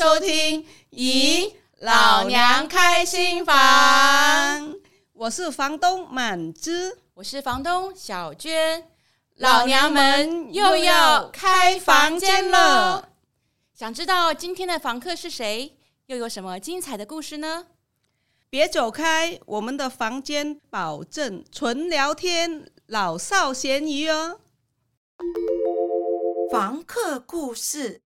收听《咦，老娘开新房》，我是房东满枝，我是房东小娟，老娘们又要开房间了。想知道今天的房客是谁，又有什么精彩的故事呢？别走开，我们的房间保证纯聊天，老少咸宜哦。房客故事。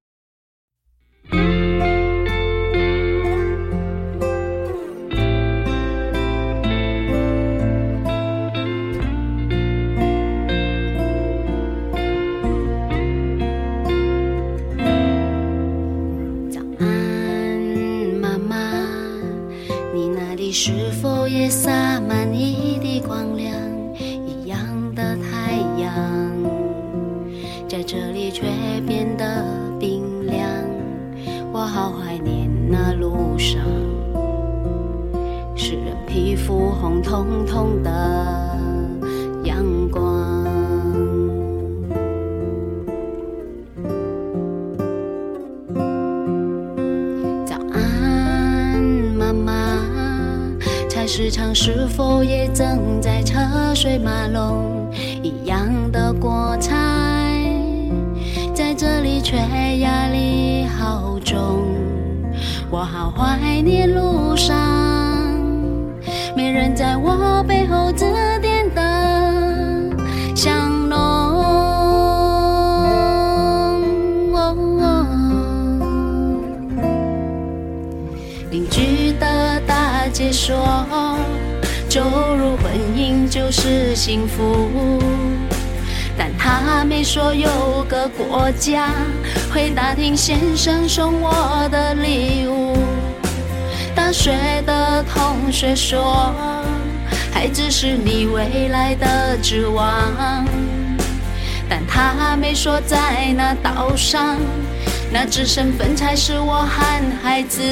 是否也洒满一地光亮？一样的太阳，在这里却变得冰凉。我好怀念那路上，使人皮肤红彤彤的。市场是否也正在车水马龙？一样的锅菜，在这里却压力好重。我好怀念路上，没人在我背后是幸福，但他没说有个国家会打听先生送我的礼物。大学的同学说，孩子是你未来的指望，但他没说在那岛上，那只身份才是我和孩子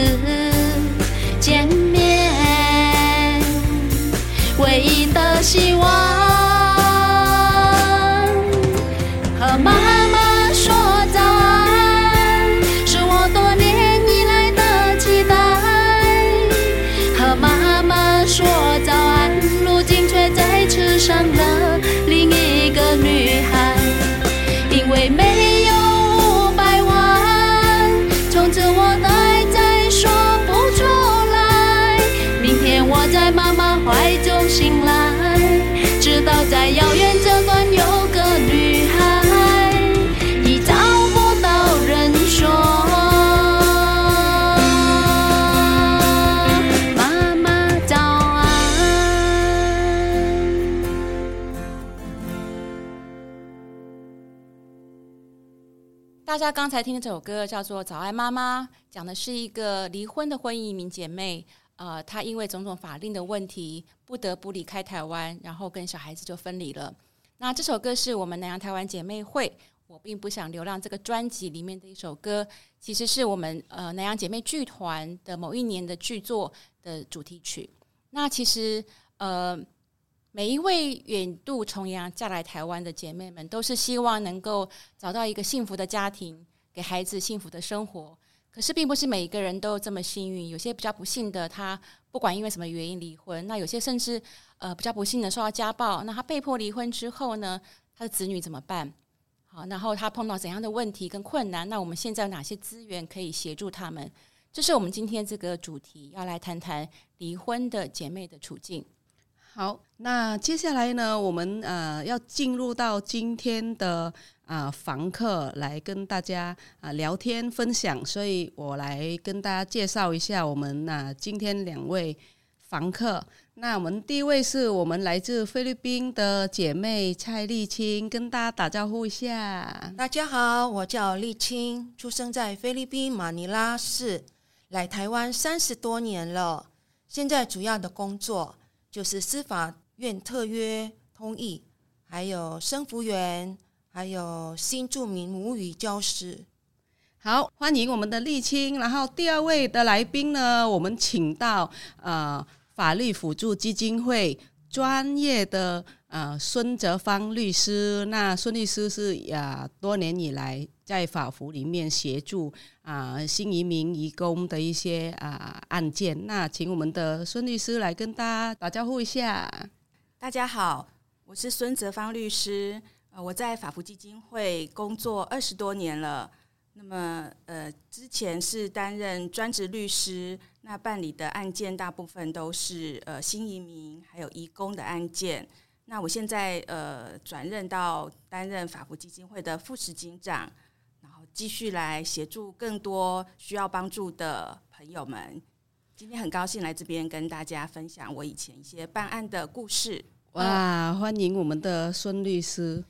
见面。唯一的希望，和妈妈家刚才听的这首歌叫做《早安妈妈》，讲的是一个离婚的婚姻移民姐妹。呃，她因为种种法令的问题，不得不离开台湾，然后跟小孩子就分离了。那这首歌是我们南洋台湾姐妹会“我并不想流浪”这个专辑里面的一首歌，其实是我们呃南洋姐妹剧团的某一年的剧作的主题曲。那其实呃每一位远渡重洋嫁来台湾的姐妹们，都是希望能够找到一个幸福的家庭，给孩子幸福的生活。可是，并不是每一个人都这么幸运。有些比较不幸的，他不管因为什么原因离婚；那有些甚至呃比较不幸的受到家暴，那他被迫离婚之后呢，他的子女怎么办？好，然后他碰到怎样的问题跟困难？那我们现在有哪些资源可以协助他们？这是我们今天这个主题要来谈谈离婚的姐妹的处境。好，那接下来呢，我们呃要进入到今天的。啊，房客来跟大家啊聊天分享，所以我来跟大家介绍一下我们啊今天两位房客。那我们第一位是我们来自菲律宾的姐妹蔡丽青，跟大家打招呼一下。大家好，我叫丽青，出生在菲律宾马尼拉市，来台湾三十多年了。现在主要的工作就是司法院特约通译，还有生辅员。还有新住民母语教师，好，欢迎我们的丽青。然后第二位的来宾呢，我们请到呃法律辅助基金会专业的呃孙泽芳律师。那孙律师是啊、多年以来在法服里面协助啊、新移民移工的一些啊、案件。那请我们的孙律师来跟大家打招呼一下。大家好，我是孙泽芳律师。呃，我在法服基金会工作二十多年了。那么，呃，之前是担任专职律师，那办理的案件大部分都是呃新移民还有移工的案件。那我现在呃转任到担任法扶基金会的副执行长，然后继续来协助更多需要帮助的朋友们。今天很高兴来这边跟大家分享我以前一些办案的故事。哇，欢迎我们的孙律师。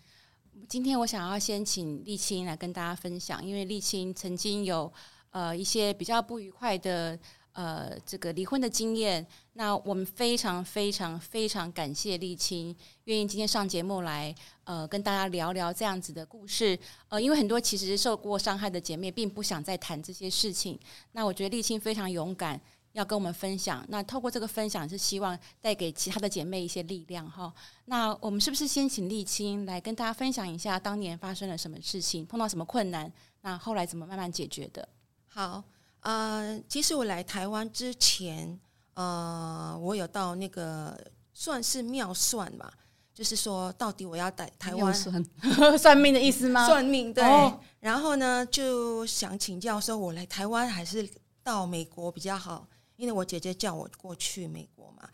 今天我想要先请丽青来跟大家分享，因为丽青曾经有呃一些比较不愉快的呃这个离婚的经验。那我们非常非常非常感谢丽青愿意今天上节目来呃跟大家聊聊这样子的故事。呃，因为很多其实受过伤害的姐妹并不想再谈这些事情。那我觉得丽青非常勇敢。要跟我们分享，那透过这个分享是希望带给其他的姐妹一些力量哈。那我们是不是先请丽青来跟大家分享一下当年发生了什么事情，碰到什么困难，那后来怎么慢慢解决的？好，呃，其实我来台湾之前，呃，我有到那个算是妙算吧，就是说到底我要在台湾算 算命的意思吗？算命对。哦、然后呢，就想请教说，我来台湾还是到美国比较好？因为我姐姐叫我过去美国嘛，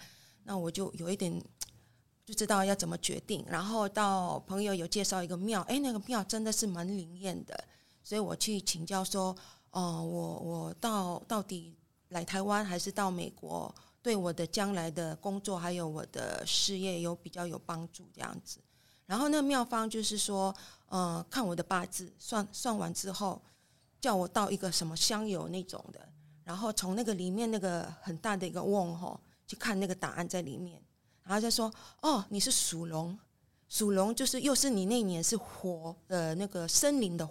那我就有一点就知道要怎么决定。然后到朋友有介绍一个庙，哎，那个庙真的是蛮灵验的，所以我去请教说，哦、哦，我我到到底来台湾还是到美国，对我的将来的工作还有我的事业有比较有帮助这样子。然后那个庙方就是说，呃，看我的八字，算算完之后，叫我到一个什么香油那种的。然后从那个里面那个很大的一个瓮吼，去看那个答案在里面，然后就说：“哦，你是属龙，属龙就是又是你那年是火呃那个森林的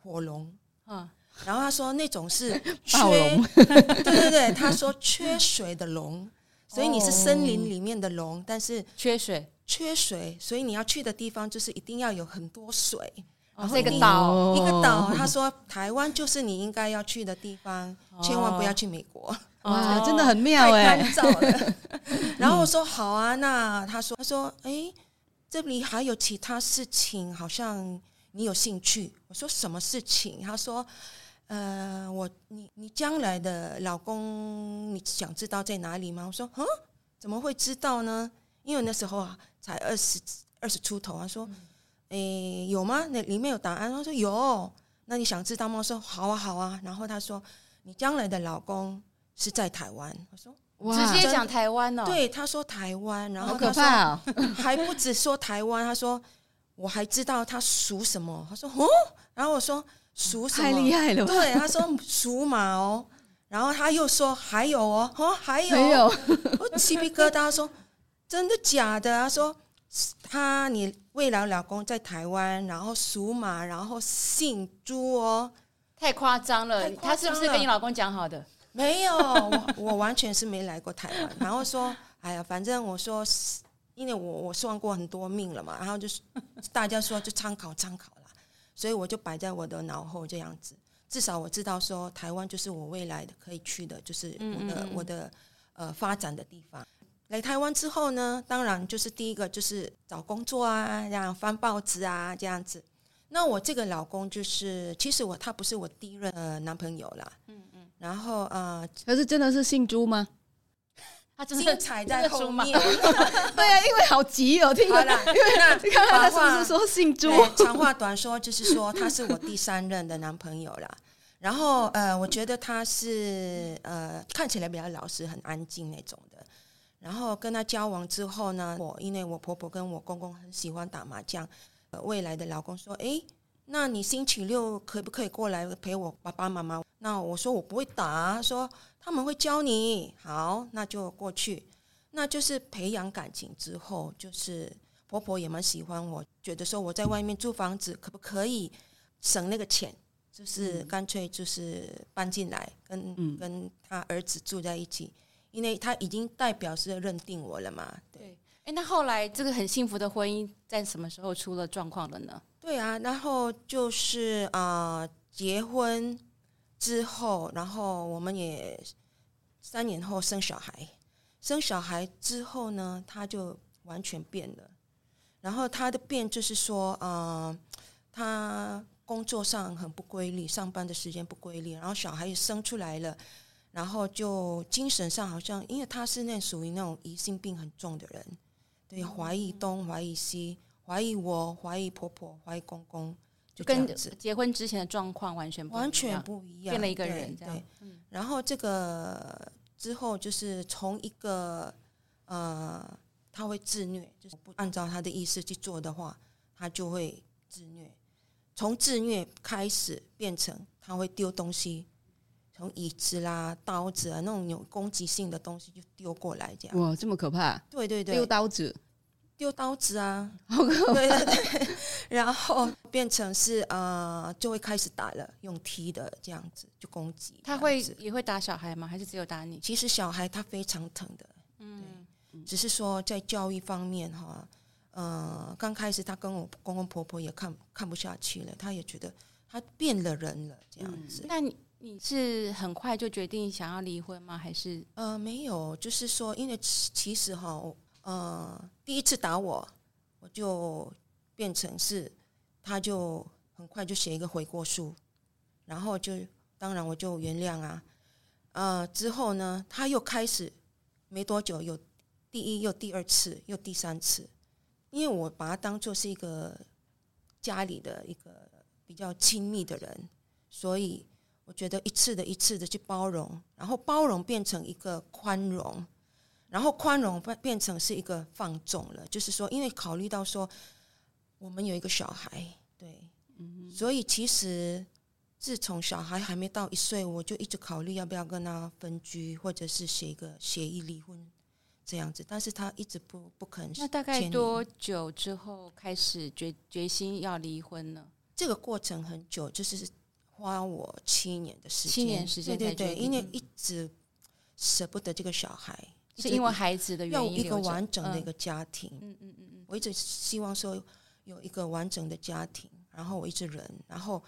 火龙啊。”然后他说那种是 缺，龙 对对对，他说缺水的龙，所以你是森林里面的龙，哦、但是缺水，缺水，所以你要去的地方就是一定要有很多水。然后、这个岛，一个岛。他说台湾就是你应该要去的地方，哦、千万不要去美国。哇，真的很妙哎！然后我说好啊，那他说他说哎，这里还有其他事情，好像你有兴趣。我说什么事情？他说呃，我你你将来的老公，你想知道在哪里吗？我说嗯，怎么会知道呢？因为那时候啊，才二十二十出头。啊说。嗯诶，有吗？那里面有答案。他说有，那你想知道吗？我说好啊，好啊。然后他说，你将来的老公是在台湾。我说哇，直接讲台湾哦。对，他说台湾，然后好可怕哦，还不止说台湾。他说我还知道他属什么。他说哦，然后我说属什么？太厉害了吧。对，他说属马哦。然后他又说还有哦，哦还有，还有，我鸡皮疙瘩。说真的假的？他说。他，你未来老公在台湾，然后属马，然后姓朱哦，太夸张了！他是不是跟你老公讲好的？没有，我我完全是没来过台湾。然后说，哎呀，反正我说，因为我我算过很多命了嘛，然后就是大家说就参考参考了，所以我就摆在我的脑后这样子。至少我知道说，台湾就是我未来的可以去的，就是我的嗯嗯嗯我的呃发展的地方。来台湾之后呢，当然就是第一个就是找工作啊，这样翻报纸啊，这样子。那我这个老公就是，其实我他不是我第一任呃男朋友啦。嗯嗯。然后呃，可是真的是姓朱吗？他真的踩在后面。对啊，因为好急哦，听了。因为那 看他是不是说姓朱？长话短说，就是说他是我第三任的男朋友啦。然后呃，我觉得他是呃看起来比较老实、很安静那种的。然后跟他交往之后呢，我因为我婆婆跟我公公很喜欢打麻将，呃，未来的老公说：“诶，那你星期六可不可以过来陪我爸爸妈妈？”那我说我不会打，说他们会教你。好，那就过去。那就是培养感情之后，就是婆婆也蛮喜欢我，觉得说我在外面租房子可不可以省那个钱，就是干脆就是搬进来跟、嗯、跟他儿子住在一起。因为他已经代表是认定我了嘛，对。哎，那后来这个很幸福的婚姻在什么时候出了状况了呢？对啊，然后就是啊、呃，结婚之后，然后我们也三年后生小孩。生小孩之后呢，他就完全变了。然后他的变就是说，啊、他工作上很不规律，上班的时间不规律，然后小孩也生出来了，然后就精神上好像，因为他是那属于那种疑心病很重的人，对，怀疑东，怀疑西。怀疑我，怀疑婆婆，怀疑公公，就跟结婚之前的状况完全不完全不一样，变了一个人。这样，对，然后这个之后就是从一个呃，他会自虐，就是不按照他的意思去做的话，他就会自虐。从自虐开始变成他会丢东西，从椅子啦、刀子啊那种有攻击性的东西就丢过来，这样。哇，这么可怕！对对对，丢刀子。丢刀子啊，好可怕！对对对，然后变成是啊、呃，就会开始打了，用踢的这样子就攻击。他会也会打小孩吗？还是只有打你？其实小孩他非常疼的，嗯，对，只是说在教育方面哈，呃，刚开始他跟我公公婆婆也看看不下去了，他也觉得他变了人了这样子。嗯、那你你是很快就决定想要离婚吗？还是呃没有，就是说因为其实哈。呃，第一次打我，我就变成是，他就很快就写一个悔过书，然后就当然我就原谅啊。呃，之后呢，他又开始没多久有第一又第二次又第三次，因为我把他当做是一个家里的一个比较亲密的人，所以我觉得一次的一次的去包容，然后包容变成一个宽容。然后宽容变变成是一个放纵了，就是说，因为考虑到说我们有一个小孩，对，嗯，所以其实自从小孩还没到一岁，我就一直考虑要不要跟他分居，或者是写一个协议离婚这样子，但是他一直不不肯。那大概多久之后开始决决心要离婚呢？这个过程很久，就是花我七年的时间，七年时间，对对对，因为一直舍不得这个小孩。是因为孩子的原因，要一个完整的一个家庭。嗯嗯嗯嗯，我一直希望说有一个完整的家庭，然后我一直忍，然后，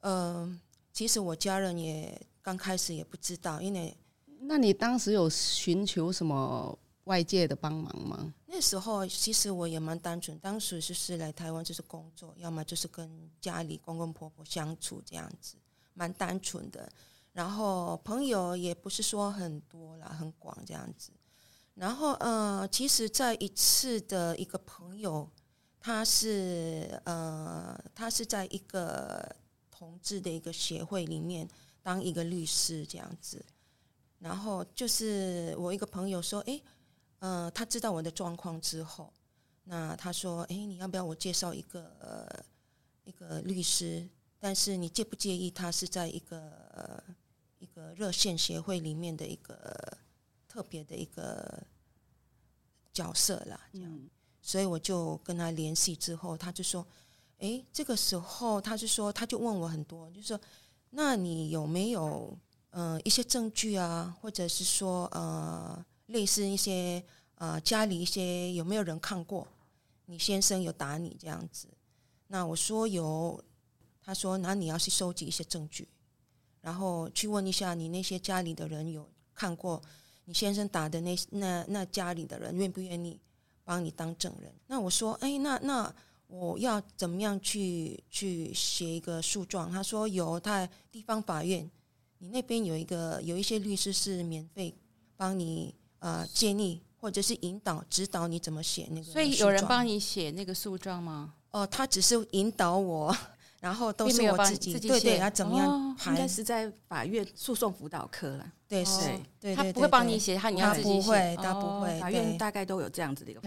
嗯、呃，其实我家人也刚开始也不知道，因为那你当时有寻求什么外界的帮忙吗？那时候其实我也蛮单纯，当时就是来台湾就是工作，要么就是跟家里公公婆婆相处这样子，蛮单纯的。然后朋友也不是说很多啦，很广这样子。然后呃，其实在一次的一个朋友，他是呃，他是在一个同志的一个协会里面当一个律师这样子。然后就是我一个朋友说，诶，呃，他知道我的状况之后，那他说，诶，你要不要我介绍一个呃一个律师？但是你介不介意他是在一个？一个热线协会里面的一个特别的一个角色啦，这样，所以我就跟他联系之后，他就说：“诶，这个时候他就说，他就问我很多，就是说，那你有没有呃一些证据啊，或者是说呃类似一些呃家里一些有没有人看过你先生有打你这样子？那我说有，他说那你要去收集一些证据。”然后去问一下你那些家里的人有看过你先生打的那那那家里的人愿不愿意帮你当证人？那我说，哎，那那我要怎么样去去写一个诉状？他说有，他地方法院，你那边有一个有一些律师是免费帮你呃建议或者是引导指导你怎么写那个。所以有人帮你写那个诉状吗？哦，他只是引导我。然后都是我自己，对对，要怎么样排？应该是在法院诉讼辅导科了。对，是，对，他不会帮你写，他你要自己不会，他不会。法院大概都有这样子的一个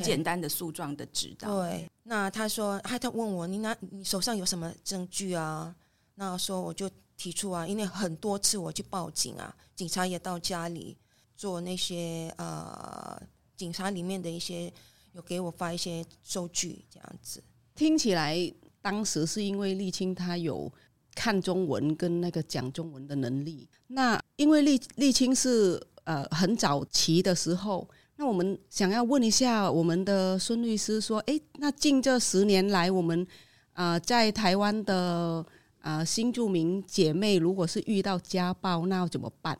简单的诉状的指导。对，那他说，他他问我，你拿你手上有什么证据啊？那说我就提出啊，因为很多次我去报警啊，警察也到家里做那些呃，警察里面的一些有给我发一些收据，这样子听起来。当时是因为沥青她有看中文跟那个讲中文的能力。那因为沥沥青是呃很早期的时候，那我们想要问一下我们的孙律师说，诶，那近这十年来，我们啊、在台湾的啊、新住民姐妹，如果是遇到家暴，那要怎么办？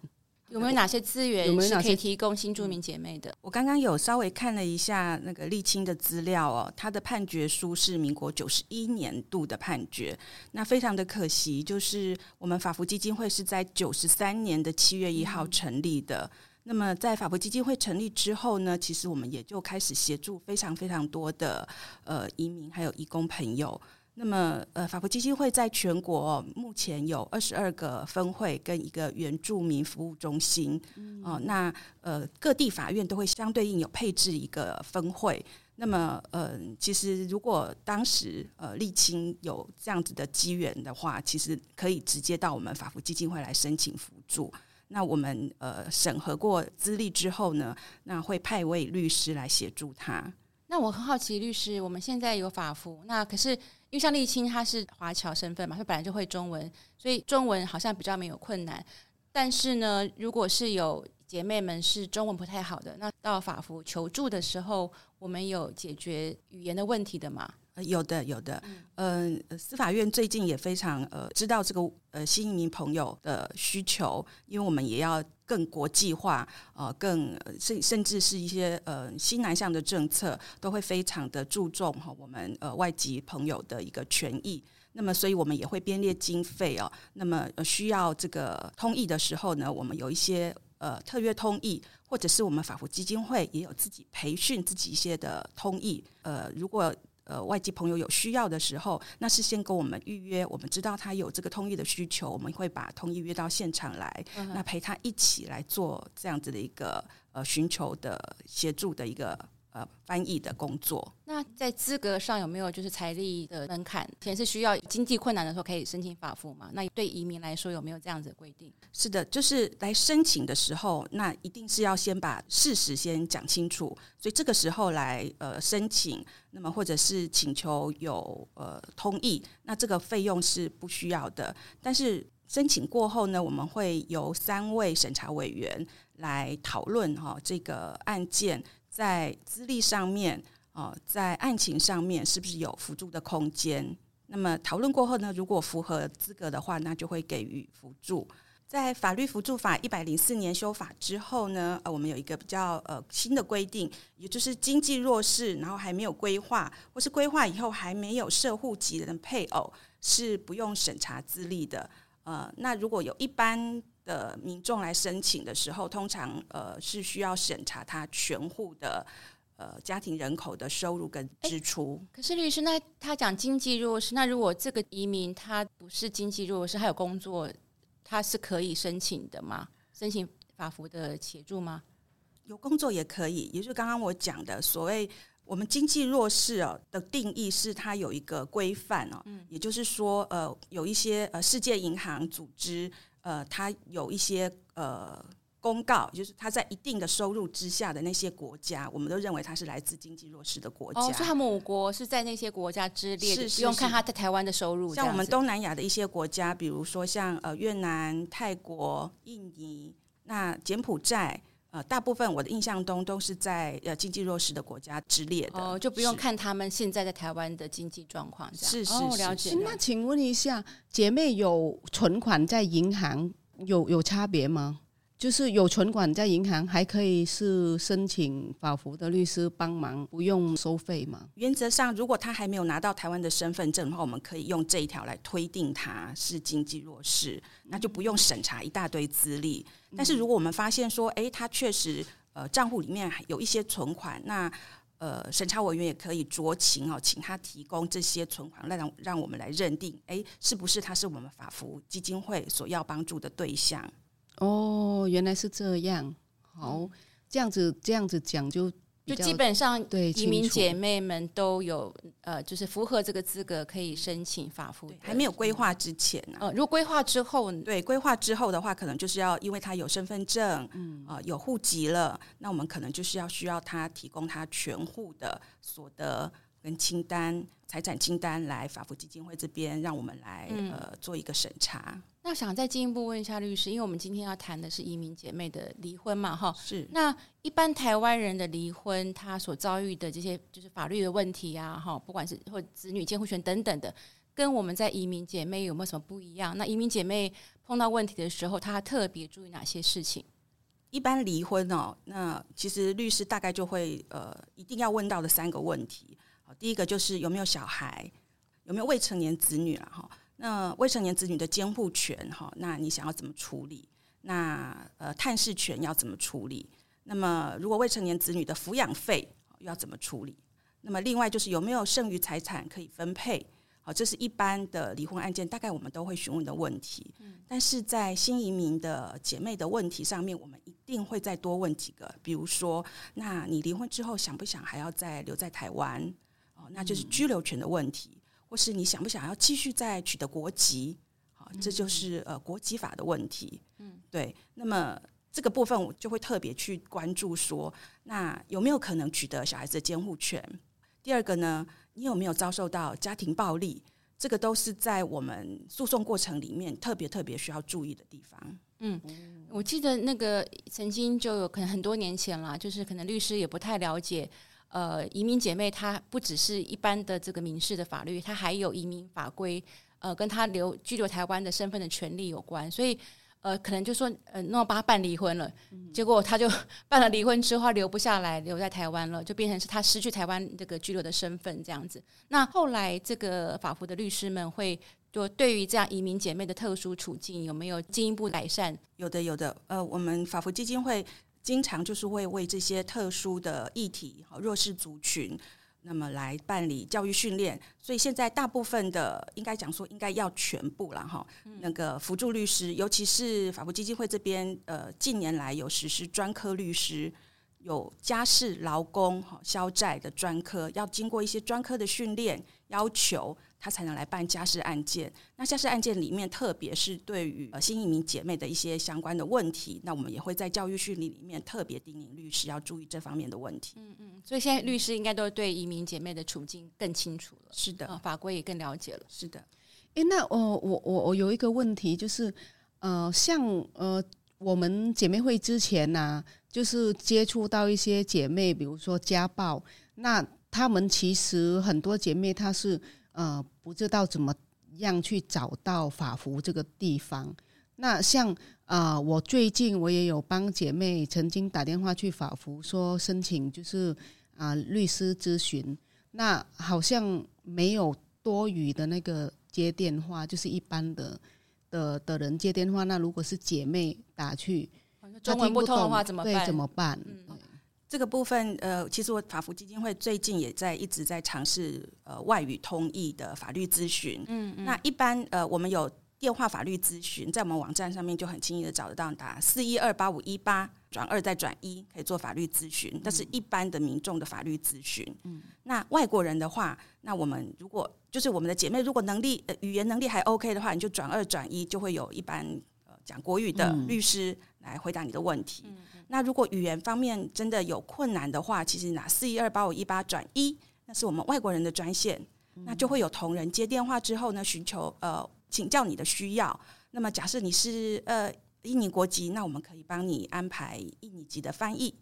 有没有哪些资源有没有是可以提供新住民姐妹的？我刚刚有稍微看了一下那个沥青的资料哦，他的判决书是民国九十一年度的判决，那非常的可惜，就是我们法服基金会是在九十三年的七月一号成立的。嗯那么，在法扶基金会成立之后呢，其实我们也就开始协助非常非常多的呃移民还有义工朋友。那么，呃，法服基金会在全国目前有二十二个分会跟一个原住民服务中心。嗯、呃，那呃各地法院都会相对应有配置一个分会。那么，呃，其实如果当时呃沥青有这样子的机缘的话，其实可以直接到我们法服基金会来申请辅助。那我们呃审核过资历之后呢，那会派位律师来协助他。那我很好奇，律师，我们现在有法服，那可是因为像丽青她是华侨身份嘛，她本来就会中文，所以中文好像比较没有困难。但是呢，如果是有姐妹们是中文不太好的，那到法服求助的时候，我们有解决语言的问题的吗？有的，有的。嗯、呃，司法院最近也非常呃知道这个呃新移民朋友的需求，因为我们也要更国际化，呃，更甚甚至是一些呃新南向的政策都会非常的注重哈、我们呃外籍朋友的一个权益。那么，所以我们也会编列经费哦。那么需要这个通译的时候呢，我们有一些呃特约通译，或者是我们法服基金会也有自己培训自己一些的通译。呃，如果呃，外籍朋友有需要的时候，那是先跟我们预约。我们知道他有这个通译的需求，我们会把通译约到现场来，嗯、那陪他一起来做这样子的一个呃寻求的协助的一个。呃，翻译的工作。那在资格上有没有就是财力的门槛？前是需要经济困难的时候可以申请法付吗？那对移民来说有没有这样子的规定？是的，就是来申请的时候，那一定是要先把事实先讲清楚。所以这个时候来呃申请，那么或者是请求有呃通译，那这个费用是不需要的。但是申请过后呢，我们会由三位审查委员来讨论哈这个案件。在资历上面，哦，在案情上面是不是有辅助的空间？那么讨论过后呢，如果符合资格的话，那就会给予辅助。在法律辅助法一百零四年修法之后呢，呃，我们有一个比较呃新的规定，也就是经济弱势，然后还没有规划，或是规划以后还没有设户籍的配偶，是不用审查资历的。呃，那如果有一般的民众来申请的时候，通常呃是需要审查他全户的呃家庭人口的收入跟支出。可是律师，那他讲经济弱势，那如果这个移民他不是经济弱势，还有工作，他是可以申请的吗？申请法服的协助吗？有工作也可以，也就是刚刚我讲的所谓。我们经济弱势哦的定义是它有一个规范哦，嗯，也就是说，呃，有一些呃世界银行组织呃，它有一些呃公告，就是它在一定的收入之下的那些国家，我们都认为它是来自经济弱势的国家。哦，所以他们五国是在那些国家之列，是不用看他在台湾的收入。像我们东南亚的一些国家，比如说像呃越南、泰国、印尼，那柬埔寨。呃，大部分我的印象中都是在呃经济弱势的国家之列的，哦，就不用看他们现在在台湾的经济状况，是是，是、哦、了解。那请问一下，姐妹有存款在银行有有差别吗？就是有存款在银行，还可以是申请法服的律师帮忙，不用收费吗？原则上，如果他还没有拿到台湾的身份证的话，我们可以用这一条来推定他是经济弱势，那就不用审查一大堆资历。但是如果我们发现说，诶，他确实呃账户里面有一些存款，那呃审查委员也可以酌情哦，请他提供这些存款，让让我们来认定，诶，是不是他是我们法服基金会所要帮助的对象。哦，原来是这样。好，这样子这样子讲就就基本上对移民姐妹们都有呃，就是符合这个资格可以申请法服。还没有规划之前呢、啊？呃，如果规划之后，对规划之后的话，可能就是要因为他有身份证，嗯啊、呃，有户籍了，那我们可能就是要需要他提供他全户的所得跟清单、财产清单来法服基金会这边，让我们来、嗯、呃做一个审查。那想再进一步问一下律师，因为我们今天要谈的是移民姐妹的离婚嘛，哈，是。那一般台湾人的离婚，他所遭遇的这些就是法律的问题啊，哈，不管是或子女监护权等等的，跟我们在移民姐妹有没有什么不一样？那移民姐妹碰到问题的时候，她特别注意哪些事情？一般离婚哦，那其实律师大概就会呃，一定要问到的三个问题。好，第一个就是有没有小孩，有没有未成年子女了哈。那未成年子女的监护权，哈，那你想要怎么处理？那呃，探视权要怎么处理？那么如果未成年子女的抚养费要怎么处理？那么另外就是有没有剩余财产可以分配？好，这是一般的离婚案件，大概我们都会询问的问题。嗯，但是在新移民的姐妹的问题上面，我们一定会再多问几个，比如说，那你离婚之后想不想还要再留在台湾？哦，那就是居留权的问题。或是你想不想要继续再取得国籍？好，这就是呃国籍法的问题。嗯，对。那么这个部分我就会特别去关注说，那有没有可能取得小孩子的监护权？第二个呢，你有没有遭受到家庭暴力？这个都是在我们诉讼过程里面特别特别需要注意的地方。嗯，我记得那个曾经就有可能很多年前了，就是可能律师也不太了解。呃，移民姐妹她不只是一般的这个民事的法律，她还有移民法规，呃，跟她留居留台湾的身份的权利有关。所以，呃，可能就说，呃，那帮她办离婚了，嗯、结果她就办了离婚之后留不下来，留在台湾了，就变成是她失去台湾这个居留的身份这样子。那后来这个法服的律师们会就对于这样移民姐妹的特殊处境有没有进一步改善？有的，有的。呃，我们法服基金会。经常就是会为这些特殊的议题、弱势族群，那么来办理教育训练。所以现在大部分的，应该讲说，应该要全部了哈。那个辅助律师，尤其是法务基金会这边，呃，近年来有实施专科律师，有家事、劳工、哈消债的专科，要经过一些专科的训练，要求。他才能来办家事案件。那家事案件里面，特别是对于呃新移民姐妹的一些相关的问题，那我们也会在教育训练里面特别叮咛律师要注意这方面的问题。嗯嗯，所以现在律师应该都对移民姐妹的处境更清楚了。是的，呃、法规也更了解了。是的。诶，那我我我我有一个问题，就是呃，像呃我们姐妹会之前呢、啊，就是接触到一些姐妹，比如说家暴，那他们其实很多姐妹她是。呃，不知道怎么样去找到法服这个地方。那像啊、呃，我最近我也有帮姐妹曾经打电话去法服，说申请就是啊、呃、律师咨询。那好像没有多余的那个接电话，就是一般的的的人接电话。那如果是姐妹打去，中文不通的话怎么办？对，怎么办？嗯这个部分，呃，其实我法服基金会最近也在一直在尝试呃外语通译的法律咨询。嗯，嗯，那一般呃，我们有电话法律咨询，在我们网站上面就很轻易的找得到，打四一二八五一八转二再转一，可以做法律咨询。但是一般的民众的法律咨询。嗯，那外国人的话，那我们如果就是我们的姐妹，如果能力呃语言能力还 OK 的话，你就转二转一，就会有一般呃讲国语的律师来回答你的问题。嗯那如果语言方面真的有困难的话，其实拿四一二八五一八转一，那是我们外国人的专线，那就会有同仁接电话之后呢，寻求呃请教你的需要。那么假设你是呃印尼国籍，那我们可以帮你安排印尼籍的翻译，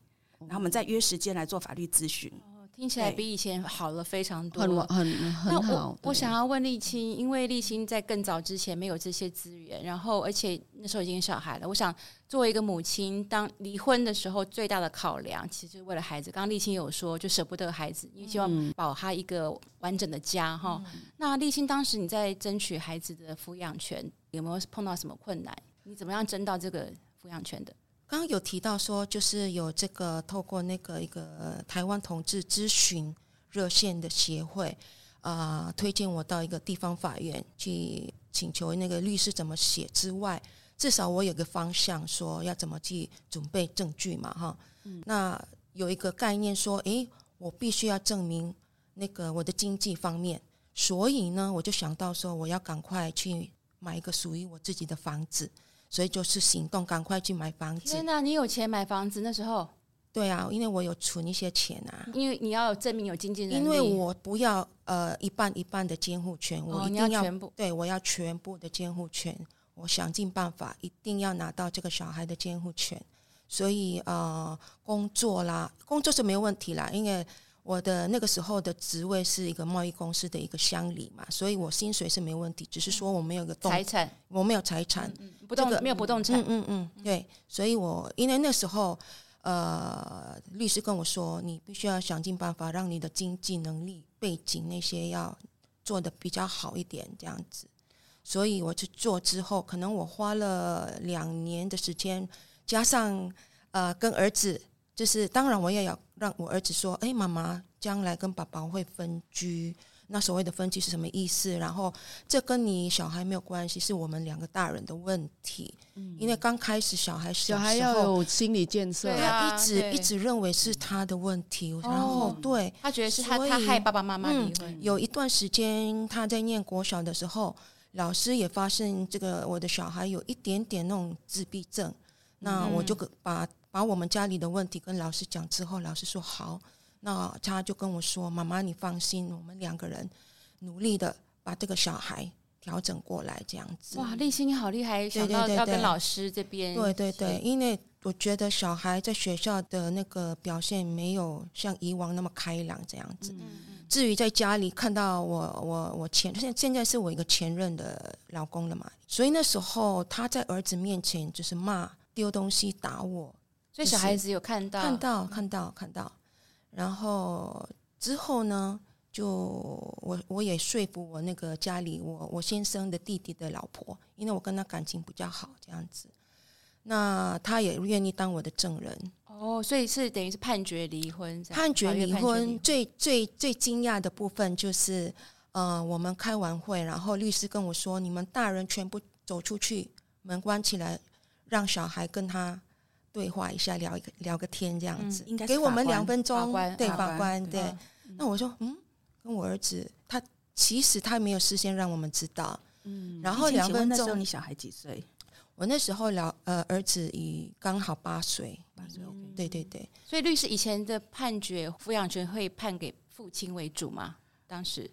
然后我们再约时间来做法律咨询。听起来比以前好了非常多，很很很好。我，我想要问立青，因为立青在更早之前没有这些资源，然后而且那时候已经有小孩了。我想作为一个母亲，当离婚的时候，最大的考量其实是为了孩子。刚刚立青有说，就舍不得孩子，因为希望保他一个完整的家哈。嗯、那立青当时你在争取孩子的抚养权，有没有碰到什么困难？你怎么样争到这个抚养权的？刚刚有提到说，就是有这个透过那个一个台湾同志咨询热线的协会啊、呃，推荐我到一个地方法院去请求那个律师怎么写之外，至少我有个方向，说要怎么去准备证据嘛，哈。嗯、那有一个概念说，诶，我必须要证明那个我的经济方面，所以呢，我就想到说，我要赶快去买一个属于我自己的房子。所以就是行动，赶快去买房子。天哪，你有钱买房子？那时候？对啊，因为我有存一些钱啊，因为你要证明有经济能力，因为我不要呃一半一半的监护权，我一定要，哦、要全部，对我要全部的监护权，我想尽办法一定要拿到这个小孩的监护权，所以呃工作啦，工作是没有问题啦，因为我的那个时候的职位是一个贸易公司的一个乡里嘛，所以我薪水是没问题，只是说我没有个财产，我没有财产，嗯嗯、不动、这个、没有不动产，嗯嗯嗯，对，所以我因为那时候。呃，律师跟我说，你必须要想尽办法让你的经济能力背景那些要做的比较好一点，这样子。所以我去做之后，可能我花了两年的时间，加上呃跟儿子，就是当然我也要让我儿子说，哎，妈妈将来跟爸爸会分居。那所谓的分居是什么意思？然后这跟你小孩没有关系，是我们两个大人的问题。嗯、因为刚开始小孩小孩要有心理建设，他一直一直认为是他的问题，然后对他觉得是他他害爸爸妈妈离婚。嗯、有一段时间他在念国小的时候，老师也发现这个我的小孩有一点点那种自闭症，那我就把把我们家里的问题跟老师讲之后，老师说好。那他就跟我说：“妈妈，你放心，我们两个人努力的把这个小孩调整过来，这样子。”哇，立心你好厉害，想到要跟老师这边。对对对，因为我觉得小孩在学校的那个表现没有像以往那么开朗这样子。嗯嗯。至于在家里看到我我我前现现在是我一个前任的老公了嘛，所以那时候他在儿子面前就是骂、丢东西、打我，所以小孩子有看到看到看到看到。然后之后呢，就我我也说服我那个家里我我先生的弟弟的老婆，因为我跟他感情比较好，这样子，那他也愿意当我的证人。哦，所以是等于是判决离婚。判决离婚最最最惊讶的部分就是，呃，我们开完会，然后律师跟我说，你们大人全部走出去，门关起来，让小孩跟他。对话一下，聊一个聊个天这样子，嗯、应该给我们两分钟。对，法官，对。对那我说，嗯，跟我儿子，他其实他没有事先让我们知道。嗯。然后两分钟，你小孩几岁？我那时候聊，呃，儿子已刚好八岁。八岁。嗯、对对对。所以律师以前的判决，抚养权会判给父亲为主吗？当时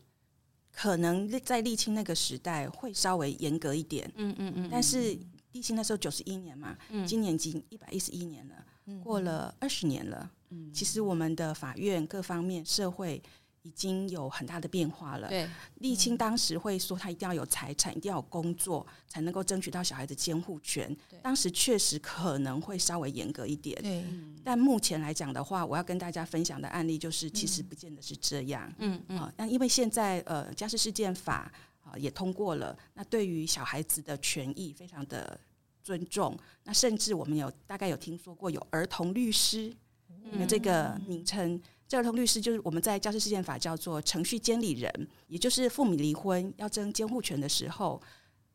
可能在沥青那个时代会稍微严格一点。嗯嗯嗯。但是。立青那时候九十一年嘛，嗯、今年已经一百一十一年了，嗯、过了二十年了。嗯、其实我们的法院各方面、社会已经有很大的变化了。对，立青当时会说他一定要有财产，一定要有工作，才能够争取到小孩的监护权。对当时确实可能会稍微严格一点。对，但目前来讲的话，我要跟大家分享的案例就是，其实不见得是这样。嗯嗯。啊，那因为现在呃，家事事件法。也通过了，那对于小孩子的权益非常的尊重，那甚至我们有大概有听说过有儿童律师，有这个名称。这儿童律师就是我们在家事事件法叫做程序监理人，也就是父母离婚要争监护权的时候，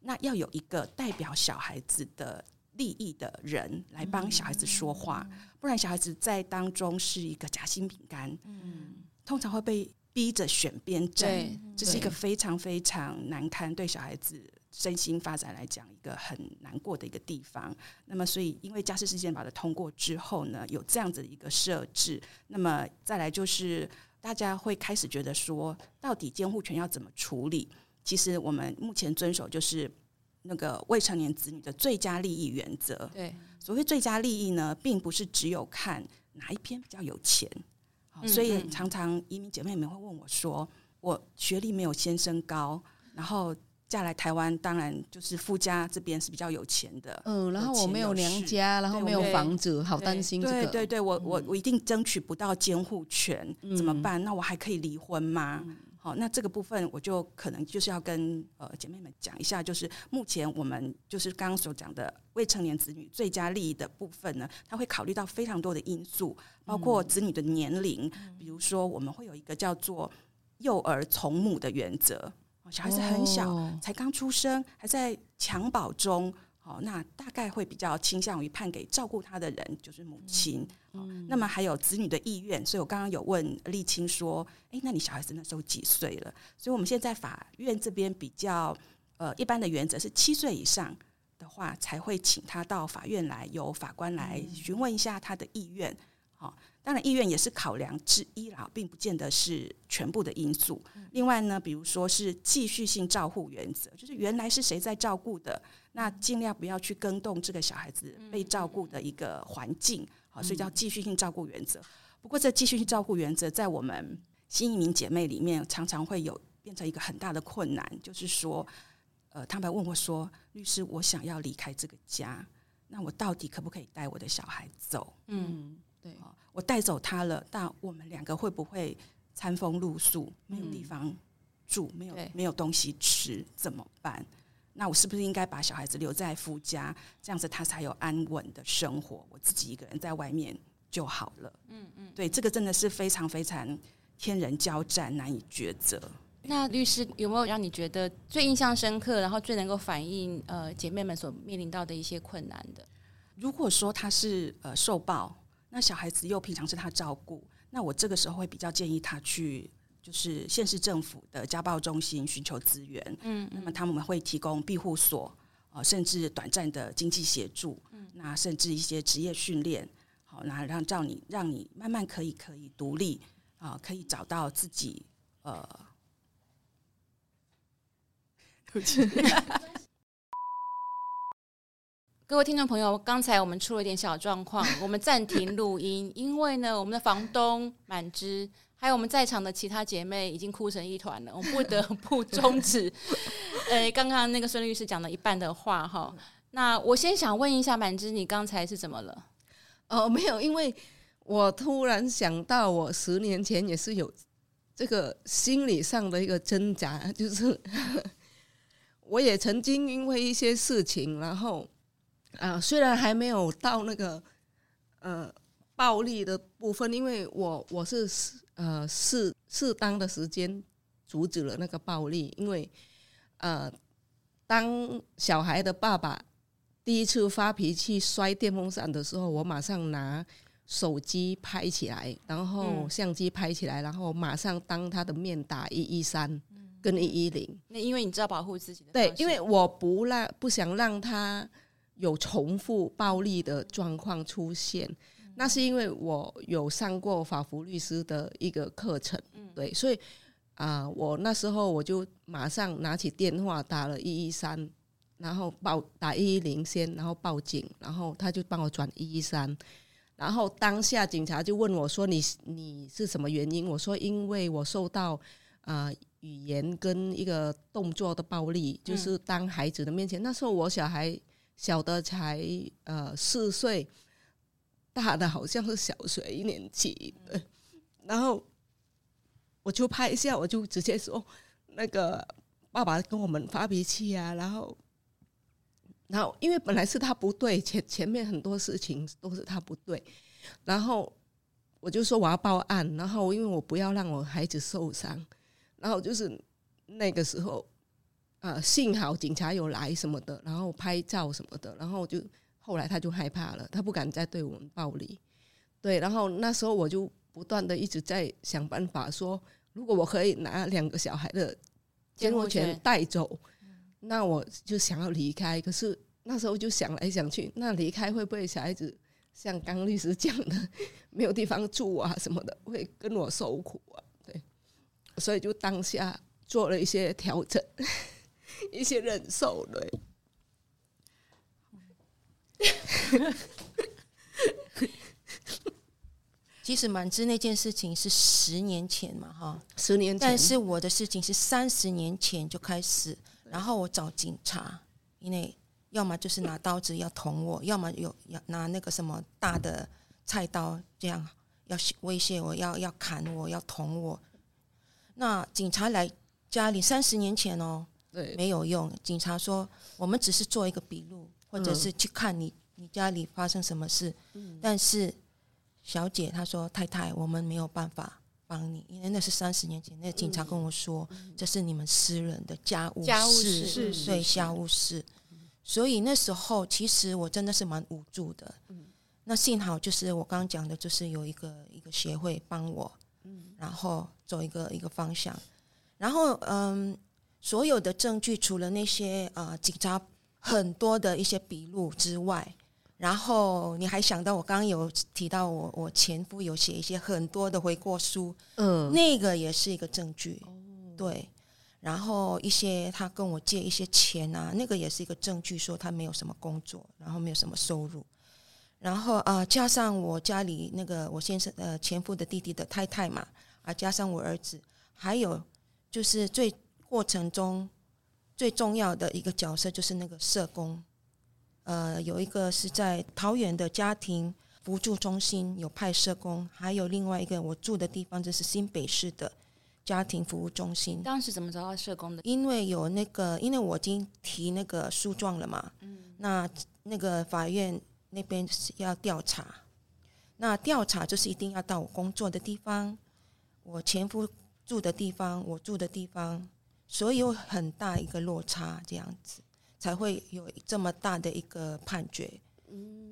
那要有一个代表小孩子的利益的人来帮小孩子说话，不然小孩子在当中是一个夹心饼干，嗯，通常会被。逼着选边站，这是一个非常非常难堪，对小孩子身心发展来讲，一个很难过的一个地方。那么，所以因为家事事件法的通过之后呢，有这样子的一个设置。那么再来就是，大家会开始觉得说，到底监护权要怎么处理？其实我们目前遵守就是那个未成年子女的最佳利益原则。对，所谓最佳利益呢，并不是只有看哪一边比较有钱。所以常常移民姐妹们会问我说：“我学历没有先生高，然后嫁来台湾，当然就是夫家这边是比较有钱的。嗯，然后我没有娘家，然后没有房子，好担心这个。对对对，我我我一定争取不到监护权，怎么办？那我还可以离婚吗？”好，那这个部分我就可能就是要跟呃姐妹们讲一下，就是目前我们就是刚刚所讲的未成年子女最佳利益的部分呢，他会考虑到非常多的因素，包括子女的年龄，比如说我们会有一个叫做幼儿从母的原则，小孩子很小，才刚出生，还在襁褓中。好，那大概会比较倾向于判给照顾他的人，就是母亲。嗯，那么还有子女的意愿，所以我刚刚有问丽青说，诶，那你小孩子那时候几岁了？所以我们现在法院这边比较呃一般的原则是七岁以上的话，才会请他到法院来，由法官来询问一下他的意愿。好，当然意愿也是考量之一啦，并不见得是全部的因素。另外呢，比如说是继续性照护原则，就是原来是谁在照顾的，那尽量不要去更动这个小孩子被照顾的一个环境，好，所以叫继续性照顾原则。不过，这继续性照顾原则在我们新移民姐妹里面，常常会有变成一个很大的困难，就是说，呃，他们问我说：“律师，我想要离开这个家，那我到底可不可以带我的小孩走？”嗯，对，我带走他了，但我们两个会不会？餐风露宿，没有地方住，嗯、没有没有东西吃，怎么办？那我是不是应该把小孩子留在夫家，这样子他才有安稳的生活？我自己一个人在外面就好了。嗯嗯，对，这个真的是非常非常天人交战，难以抉择。那律师有没有让你觉得最印象深刻，然后最能够反映呃姐妹们所面临到的一些困难的？如果说他是呃受暴，那小孩子又平常是他照顾。那我这个时候会比较建议他去，就是县市政府的家暴中心寻求资源。嗯，嗯，那么他们会提供庇护所，呃，甚至短暂的经济协助。嗯，那甚至一些职业训练，好，那让让你让你慢慢可以可以独立啊，呃，可以找到自己呃。各位听众朋友，刚才我们出了一点小状况，我们暂停录音，因为呢，我们的房东满之，还有我们在场的其他姐妹已经哭成一团了，我不得不终止。呃，刚刚那个孙律师讲了一半的话哈，那我先想问一下满之，你刚才是怎么了？哦，没有，因为我突然想到，我十年前也是有这个心理上的一个挣扎，就是 我也曾经因为一些事情，然后。啊，虽然还没有到那个呃暴力的部分，因为我我是呃适适当的时间阻止了那个暴力，因为呃当小孩的爸爸第一次发脾气摔电风扇的时候，我马上拿手机拍起来，然后相机拍起来，然后马上当他的面打一一三跟一一零。那因为你知道保护自己的对，因为我不让不想让他。有重复暴力的状况出现，那是因为我有上过法服律师的一个课程，对，所以啊、呃，我那时候我就马上拿起电话打了一一三，然后报打一一零先，然后报警，然后他就帮我转一一三，然后当下警察就问我说：“你你是什么原因？”我说：“因为我受到啊、呃、语言跟一个动作的暴力，就是当孩子的面前，那时候我小孩。”小的才呃四岁，大的好像是小学一年级，然后我就拍一下，我就直接说那个爸爸跟我们发脾气啊，然后然后因为本来是他不对，前前面很多事情都是他不对，然后我就说我要报案，然后因为我不要让我孩子受伤，然后就是那个时候。啊，幸好警察有来什么的，然后拍照什么的，然后就后来他就害怕了，他不敢再对我们暴力。对，然后那时候我就不断的一直在想办法说，如果我可以拿两个小孩的监护权带走，那我就想要离开。可是那时候就想来想去，那离开会不会小孩子像刚律师讲的，没有地方住啊什么的，会跟我受苦啊？对，所以就当下做了一些调整。一些忍受，对。其实满之那件事情是十年前嘛，哈，十年前。但是我的事情是三十年前就开始，然后我找警察，因为要么就是拿刀子要捅我，要么有要拿那个什么大的菜刀这样要威胁我，要要砍我，要捅我。那警察来家里三十年前哦。对，没有用。警察说，我们只是做一个笔录，或者是去看你你家里发生什么事。嗯、但是小姐她说，太太，我们没有办法帮你，因为那是三十年前。那个、警察跟我说，嗯、这是你们私人的家务事，家务事对家务事。所以那时候其实我真的是蛮无助的。嗯、那幸好就是我刚刚讲的，就是有一个一个协会帮我，嗯、然后走一个一个方向。然后嗯。所有的证据，除了那些啊、呃、警察很多的一些笔录之外，然后你还想到我刚刚有提到我我前夫有写一些很多的悔过书，嗯，那个也是一个证据，对。然后一些他跟我借一些钱啊，那个也是一个证据，说他没有什么工作，然后没有什么收入。然后啊、呃，加上我家里那个我先生呃前夫的弟弟的太太嘛，啊，加上我儿子，还有就是最过程中最重要的一个角色就是那个社工，呃，有一个是在桃园的家庭扶助中心有派社工，还有另外一个我住的地方就是新北市的。家庭服务中心，当时怎么找到社工的？因为有那个，因为我已经提那个诉状了嘛，嗯，那那个法院那边是要调查，那调查就是一定要到我工作的地方，我前夫住的地方，我住的地方，所以有很大一个落差，这样子才会有这么大的一个判决，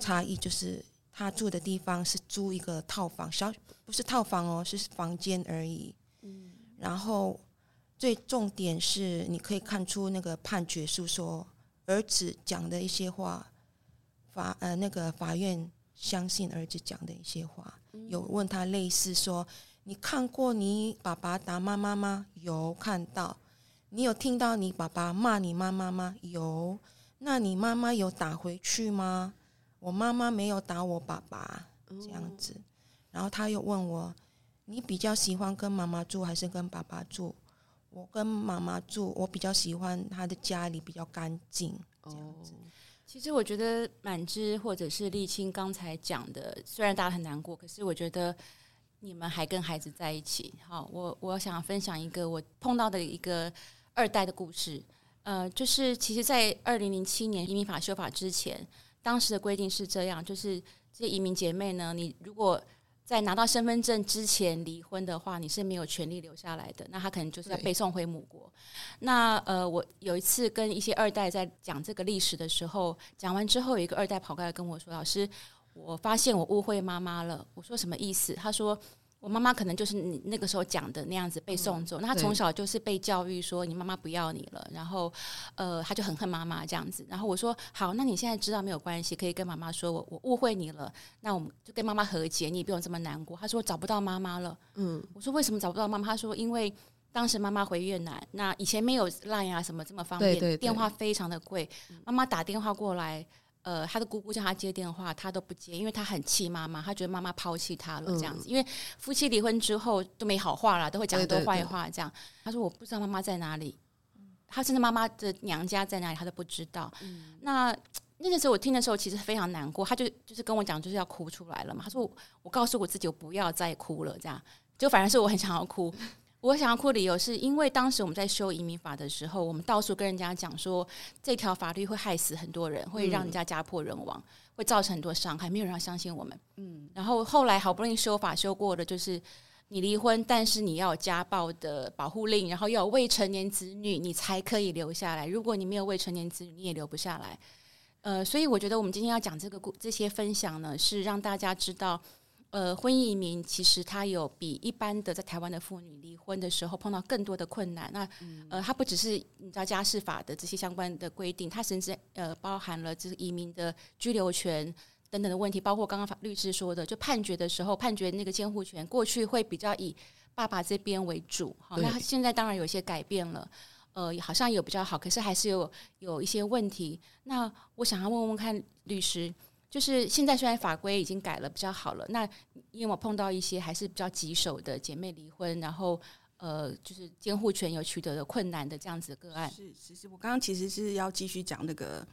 差异就是他住的地方是租一个套房，小不是套房哦，是房间而已，然后，最重点是，你可以看出那个判决书说，儿子讲的一些话，法呃那个法院相信儿子讲的一些话，有问他类似说，你看过你爸爸打妈妈吗？有看到。你有听到你爸爸骂你妈妈吗？有。那你妈妈有打回去吗？我妈妈没有打我爸爸，这样子。然后他又问我。你比较喜欢跟妈妈住还是跟爸爸住？我跟妈妈住，我比较喜欢她的家里比较干净，这样子。其实我觉得满枝或者是沥青刚才讲的，虽然大家很难过，可是我觉得你们还跟孩子在一起。好，我我想分享一个我碰到的一个二代的故事。呃，就是其实，在二零零七年移民法修法之前，当时的规定是这样，就是这些移民姐妹呢，你如果在拿到身份证之前离婚的话，你是没有权利留下来的。那她可能就是要被送回母国。那呃，我有一次跟一些二代在讲这个历史的时候，讲完之后，有一个二代跑过来跟我说：“老师，我发现我误会妈妈了。”我说：“什么意思？”他说。我妈妈可能就是你那个时候讲的那样子被送走，嗯、那她从小就是被教育说你妈妈不要你了，然后呃，她就很恨妈妈这样子。然后我说好，那你现在知道没有关系，可以跟妈妈说我我误会你了，那我们就跟妈妈和解，你也不用这么难过。她说找不到妈妈了，嗯，我说为什么找不到妈妈？她说因为当时妈妈回越南，那以前没有 Line 啊什么这么方便，对对对，电话非常的贵，妈妈打电话过来。呃，他的姑姑叫他接电话，他都不接，因为他很气妈妈，他觉得妈妈抛弃他了这样子。嗯、因为夫妻离婚之后都没好话了，都会讲很多坏话这样。他说我不知道妈妈在哪里，他甚至妈妈的娘家在哪里他都不知道。嗯、那 那个时候我听的时候其实非常难过，他就就是跟我讲就是要哭出来了嘛。他说我，我告诉我自己我不要再哭了，这样就反而是我很想要哭。我想要哭的理由是因为当时我们在修移民法的时候，我们到处跟人家讲说这条法律会害死很多人，会让人家家破人亡，会造成很多伤害，没有人要相信我们。嗯，然后后来好不容易修法修过的，就是你离婚，但是你要有家暴的保护令，然后要有未成年子女，你才可以留下来。如果你没有未成年子女，你也留不下来。呃，所以我觉得我们今天要讲这个故这些分享呢，是让大家知道。呃，婚姻移民其实它有比一般的在台湾的妇女离婚的时候碰到更多的困难。那呃，它不只是你知道家事法的这些相关的规定，它甚至呃包含了这个移民的居留权等等的问题，包括刚刚法律师说的，就判决的时候，判决那个监护权过去会比较以爸爸这边为主。好，那现在当然有些改变了，呃，好像有比较好，可是还是有有一些问题。那我想要问问看律师。就是现在虽然法规已经改了比较好了，那因为我碰到一些还是比较棘手的姐妹离婚，然后呃，就是监护权有取得的困难的这样子的个案。是，其实我刚刚其实是要继续讲那个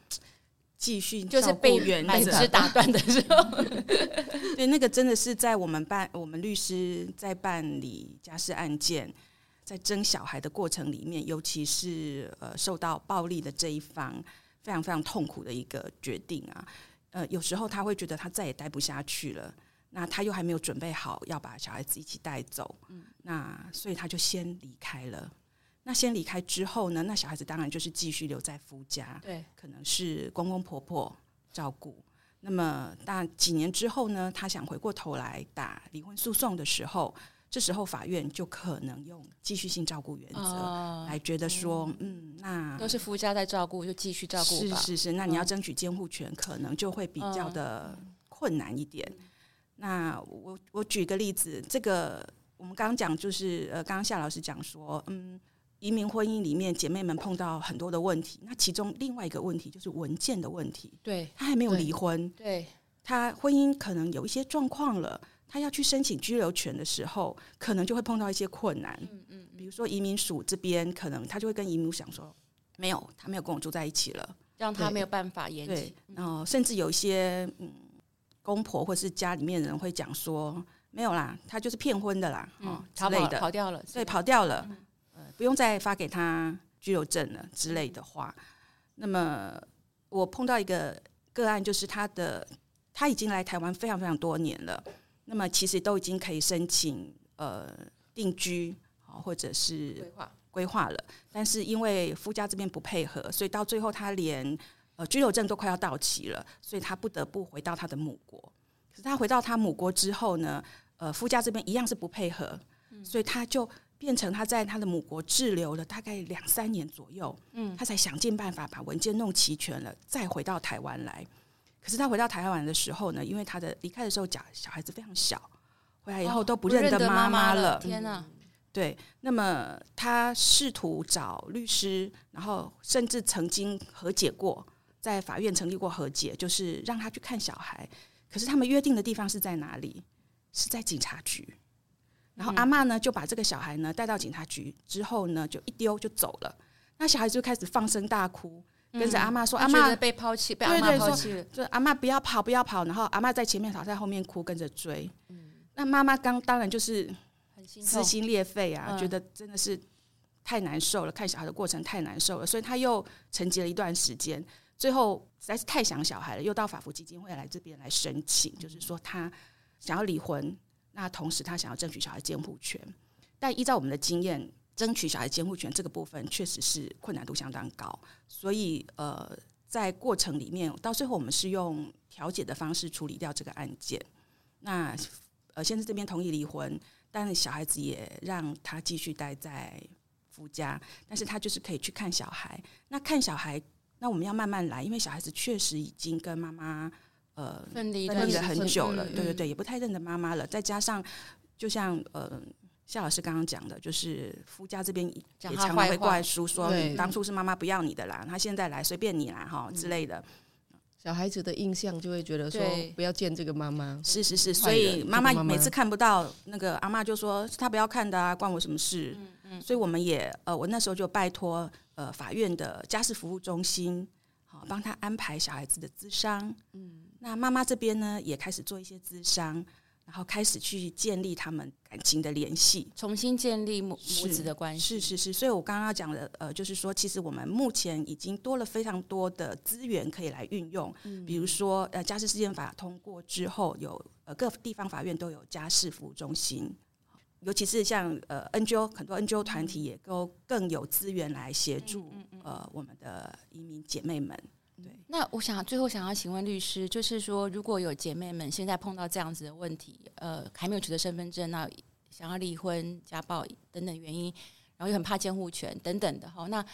继续就是被满枝打断的时候，对，那个真的是在我们办我们律师在办理家事案件，在争小孩的过程里面，尤其是呃受到暴力的这一方，非常非常痛苦的一个决定啊。呃，有时候他会觉得他再也待不下去了，那他又还没有准备好要把小孩子一起带走，嗯，那所以他就先离开了。那先离开之后呢，那小孩子当然就是继续留在夫家，对，可能是公公婆婆照顾。那么，但几年之后呢，他想回过头来打离婚诉讼的时候，这时候法院就可能用继续性照顾原则来觉得说，哦、嗯，那都是夫家在照顾，就继续照顾。是是是，那你要争取监护权，可能就会比较的困难一点。嗯、那我我举个例子，这个我们刚刚讲就是呃，刚刚夏老师讲说，嗯。移民婚姻里面，姐妹们碰到很多的问题。那其中另外一个问题就是文件的问题。对，她还没有离婚，对，她婚姻可能有一些状况了。她要去申请居留权的时候，可能就会碰到一些困难。嗯嗯，比如说移民署这边，可能他就会跟移民署讲说，没有，他没有跟我住在一起了，让他没有办法延期。对，然后甚至有一些嗯，公婆或是家里面人会讲说，没有啦，他就是骗婚的啦，哦、嗯、之类的，跑掉了，对，跑掉了。嗯不用再发给他居留证了之类的话，那么我碰到一个个案，就是他的他已经来台湾非常非常多年了，那么其实都已经可以申请呃定居或者是规划规划了，但是因为夫家这边不配合，所以到最后他连呃居留证都快要到期了，所以他不得不回到他的母国。可是他回到他母国之后呢，呃夫家这边一样是不配合，所以他就。变成他在他的母国滞留了大概两三年左右，嗯，他才想尽办法把文件弄齐全了，再回到台湾来。可是他回到台湾的时候呢，因为他的离开的时候，小小孩子非常小，回来以后都不认得妈妈了。天哪！对，那么他试图找律师，然后甚至曾经和解过，在法院成立过和解，就是让他去看小孩。可是他们约定的地方是在哪里？是在警察局。然后阿嬷呢，就把这个小孩呢带到警察局之后呢，就一丢就走了。那小孩就开始放声大哭，跟着阿嬷说：“阿嬷被抛弃，被阿妈抛弃了。”就阿嬷不要跑，不要跑。然后阿嬷在前面跑，在后面哭，跟着追。那妈妈刚当然就是撕心裂肺啊，觉得真的是太难受了，看小孩的过程太难受了，所以她又沉寂了一段时间。最后实在是太想小孩了，又到法福基金会来这边来申请，就是说她想要离婚。那同时，她想要争取小孩监护权，但依照我们的经验，争取小孩监护权这个部分确实是困难度相当高。所以，呃，在过程里面，到最后我们是用调解的方式处理掉这个案件。那呃，先生这边同意离婚，但小孩子也让他继续待在夫家，但是他就是可以去看小孩。那看小孩，那我们要慢慢来，因为小孩子确实已经跟妈妈。呃，分离分离了很久了，对对对，也不太认得妈妈了。再加上，就像呃夏老师刚刚讲的，就是夫家这边也常常会怪叔说，当初是妈妈不要你的啦，他现在来随便你啦哈之类的。小孩子的印象就会觉得说，不要见这个妈妈。是是是，所以妈妈每次看不到那个阿嬷，就说她不要看的啊，关我什么事？嗯嗯。所以我们也呃，我那时候就拜托呃法院的家事服务中心，好帮他安排小孩子的咨商。嗯。那妈妈这边呢，也开始做一些咨商，然后开始去建立他们感情的联系，重新建立母母子的关系。是是是，所以我刚刚讲的，呃，就是说，其实我们目前已经多了非常多的资源可以来运用，嗯、比如说，呃，家事事件法通过之后，有呃各地方法院都有家事服务中心，尤其是像呃 NGO 很多 NGO 团体也都更有资源来协助呃我们的移民姐妹们。对，那我想最后想要请问律师，就是说，如果有姐妹们现在碰到这样子的问题，呃，还没有取得身份证，那想要离婚、家暴等等原因，然后又很怕监护权等等的哈，那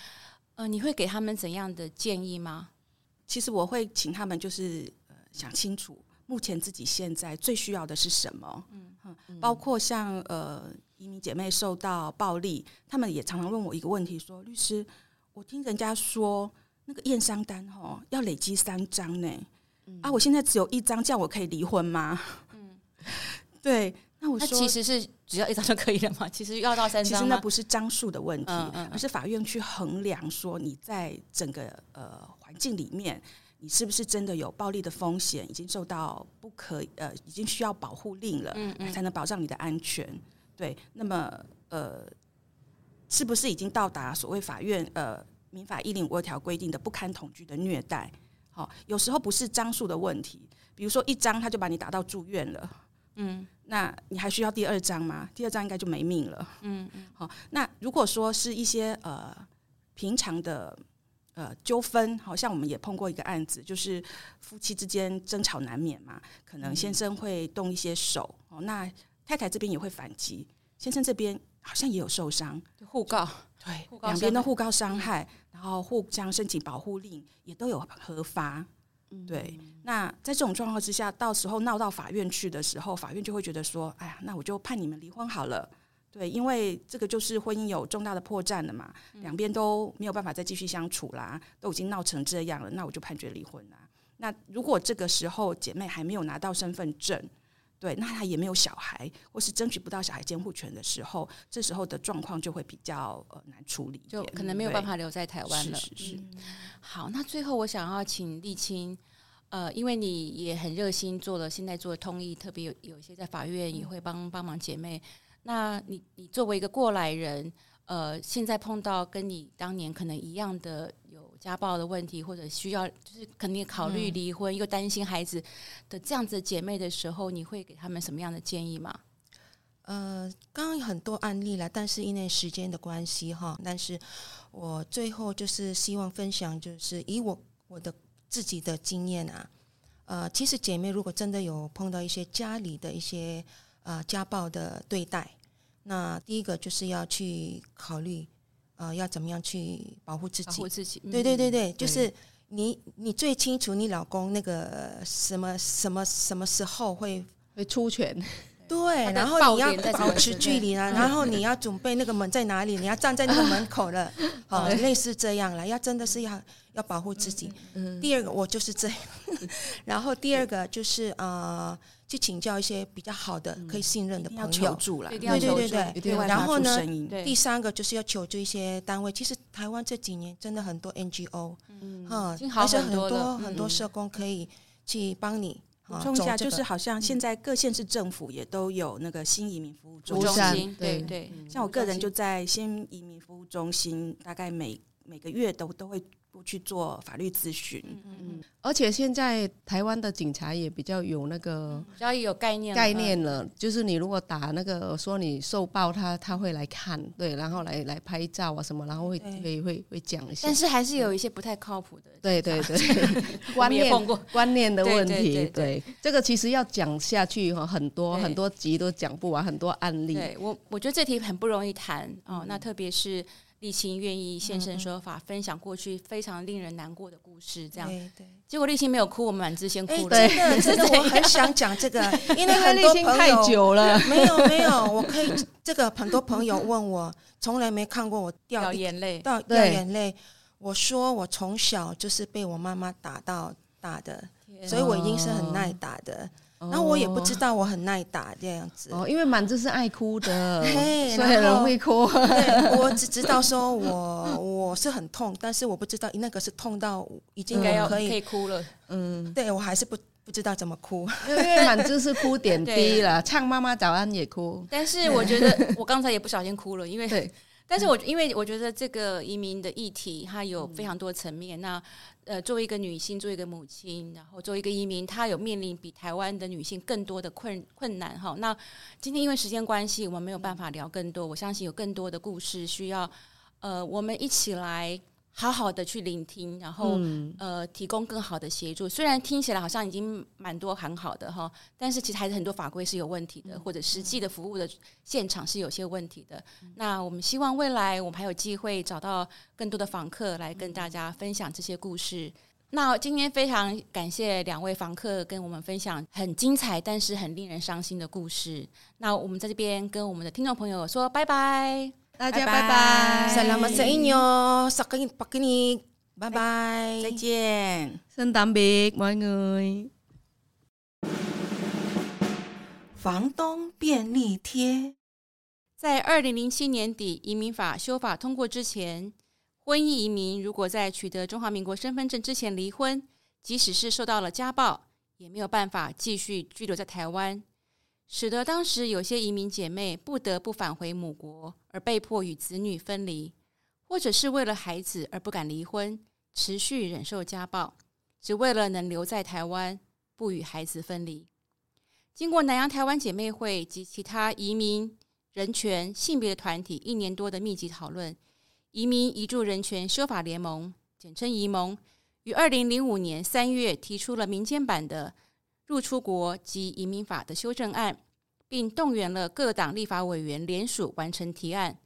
呃，你会给他们怎样的建议吗？其实我会请他们就是呃想清楚，目前自己现在最需要的是什么。嗯嗯，包括像呃移民姐妹受到暴力，他们也常常问我一个问题说，说律师，我听人家说。那个验伤单哦，要累积三张呢，嗯、啊，我现在只有一张，这样我可以离婚吗？嗯，对，那我说其实是只要一张就可以了吗？其实要到三张，其实那不是张数的问题，嗯嗯、而是法院去衡量说你在整个呃环境里面，你是不是真的有暴力的风险，已经受到不可呃，已经需要保护令了，才能保障你的安全。对，那么呃，是不是已经到达所谓法院呃？民法一零五二条规定的不堪同居的虐待，好，有时候不是张数的问题，比如说一张他就把你打到住院了，嗯，那你还需要第二张吗？第二张应该就没命了，嗯嗯，好，那如果说是一些呃平常的呃纠纷，好像我们也碰过一个案子，就是夫妻之间争吵难免嘛，可能先生会动一些手，哦，那太太这边也会反击，先生这边好像也有受伤，互告，对，两边都互告伤害，然后互相申请保护令，也都有核发。对，那在这种状况之下，到时候闹到法院去的时候，法院就会觉得说：“哎呀，那我就判你们离婚好了。”对，因为这个就是婚姻有重大的破绽了嘛，两边都没有办法再继续相处啦，都已经闹成这样了，那我就判决离婚啦。那如果这个时候姐妹还没有拿到身份证，对，那他也没有小孩，或是争取不到小孩监护权的时候，这时候的状况就会比较呃难处理，就可能没有办法留在台湾了。是是是。好，那最后我想要请丽青，呃，因为你也很热心做了，现在做的通译，特别有有一些在法院也会帮帮忙姐妹。那你你作为一个过来人，呃，现在碰到跟你当年可能一样的有家暴的问题，或者需要就是肯定考虑离婚、嗯、又担心孩子的这样子的姐妹的时候，你会给他们什么样的建议吗？呃，刚刚有很多案例了，但是因为时间的关系哈，但是我最后就是希望分享，就是以我我的自己的经验啊，呃，其实姐妹如果真的有碰到一些家里的一些。啊、呃，家暴的对待，那第一个就是要去考虑，呃，要怎么样去保护自己？保护自己。对对对对，就是你你最清楚你老公那个什么什么什么时候会 会出拳。对，然后你要保持距离啊，然后你要准备那个门在哪里，你要站在那个门口了，好，类似这样了，要真的是要要保护自己。第二个我就是这样，然后第二个就是呃，去请教一些比较好的、可以信任的朋友，求助了，对对对对。然后呢，第三个就是要求助一些单位。其实台湾这几年真的很多 NGO，嗯，还是很多很多社工可以去帮你。补充一下，就是好像现在各县市政府也都有那个新移民服务中心，对对。像我个人就在新移民服务中心，大概每每个月都都会。去做法律咨询，嗯嗯，而且现在台湾的警察也比较有那个比较有概念概念了，就是你如果打那个说你受暴，他他会来看，对，然后来来拍照啊什么，然后会会会会讲一下，但是还是有一些不太靠谱的，对对 对，观念观念的问题，对，这个其实要讲下去哈，很多很多集都讲不完，很多案例，对我我觉得这题很不容易谈哦，那特别是。丽青愿意现身说法，分享过去非常令人难过的故事，这样。对对。结果丽青没有哭，我们满枝先哭了。真的，真的，我很想讲这个，因为很多朋友太久了，没有没有，我可以这个很多朋友问我，从来没看过我掉眼泪，掉掉眼泪。我说我从小就是被我妈妈打到大的，所以我已经是很耐打的。然后我也不知道我很耐打这样子哦，因为满枝是爱哭的，所以很容易哭。对，我只知道说我我是很痛，但是我不知道那个是痛到已经可以可以哭了。嗯，对我还是不不知道怎么哭，因为满枝是哭点 滴了，唱妈妈早安也哭。但是我觉得我刚才也不小心哭了，因为对，但是我因为我觉得这个移民的议题它有非常多层面，那。呃，作为一个女性，作为一个母亲，然后作为一个移民，她有面临比台湾的女性更多的困困难哈。那今天因为时间关系，我们没有办法聊更多。我相信有更多的故事需要，呃，我们一起来。好好的去聆听，然后、嗯、呃提供更好的协助。虽然听起来好像已经蛮多很好的哈，但是其实还是很多法规是有问题的，嗯、或者实际的服务的现场是有些问题的。嗯、那我们希望未来我们还有机会找到更多的访客来跟大家分享这些故事。嗯、那今天非常感谢两位访客跟我们分享很精彩但是很令人伤心的故事。那我们在这边跟我们的听众朋友说拜拜。大家拜拜。señor，sakit 给你，给你，拜拜，再见，圣诞节，mọi người。房东便利贴，在二零零七年底移民法修法通过之前，婚姻移民如果在取得中华民国身份证之前离婚，即使是受到了家暴，也没有办法继续居留在台湾。使得当时有些移民姐妹不得不返回母国，而被迫与子女分离，或者是为了孩子而不敢离婚，持续忍受家暴，只为了能留在台湾，不与孩子分离。经过南洋台湾姐妹会及其他移民、人权、性别的团体一年多的密集讨论，移民移住人权修法联盟（简称移盟）于二零零五年三月提出了民间版的。入出国及移民法的修正案，并动员了各党立法委员联署完成提案。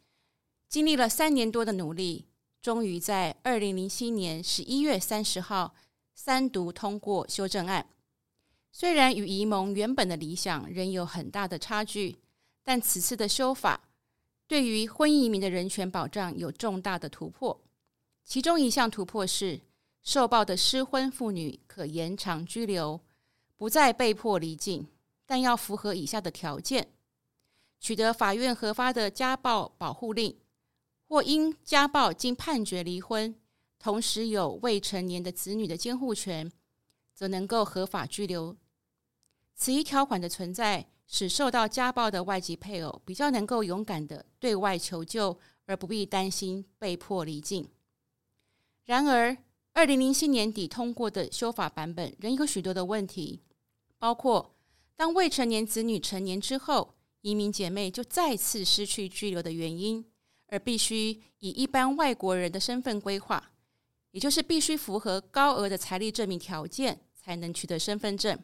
经历了三年多的努力，终于在二零零七年十一月三十号三读通过修正案。虽然与移盟原本的理想仍有很大的差距，但此次的修法对于婚姻移民的人权保障有重大的突破。其中一项突破是，受暴的失婚妇女可延长居留，不再被迫离境，但要符合以下的条件：取得法院核发的家暴保护令，或因家暴经判决离婚，同时有未成年的子女的监护权，则能够合法居留。此一条款的存在，使受到家暴的外籍配偶比较能够勇敢地对外求救，而不必担心被迫离境。然而，二零零七年底通过的修法版本仍有许多的问题，包括当未成年子女成年之后，移民姐妹就再次失去居留的原因，而必须以一般外国人的身份规划，也就是必须符合高额的财力证明条件才能取得身份证，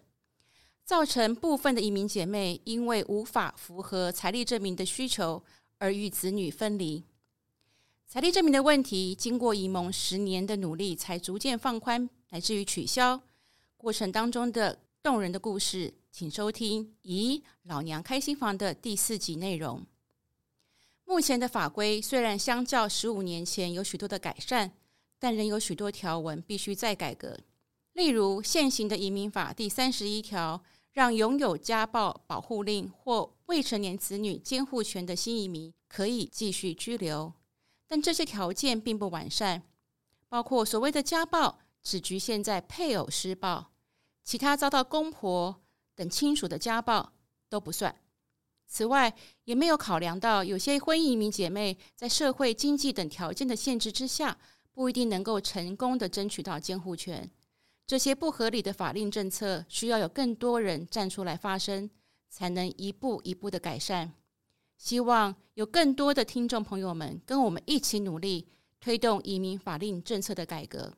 造成部分的移民姐妹因为无法符合财力证明的需求而与子女分离。财力证明的问题，经过移盟十年的努力，才逐渐放宽，乃至于取消。过程当中的动人的故事，请收听《咦，老娘开心房》的第四集内容。目前的法规虽然相较十五年前有许多的改善，但仍有许多条文必须再改革。例如，现行的移民法第三十一条，让拥有家暴保护令或未成年子女监护权的新移民可以继续居留。但这些条件并不完善，包括所谓的家暴只局限在配偶施暴，其他遭到公婆等亲属的家暴都不算。此外，也没有考量到有些婚姻移民姐妹在社会经济等条件的限制之下，不一定能够成功的争取到监护权。这些不合理的法令政策，需要有更多人站出来发声，才能一步一步的改善。希望有更多的听众朋友们跟我们一起努力，推动移民法令政策的改革。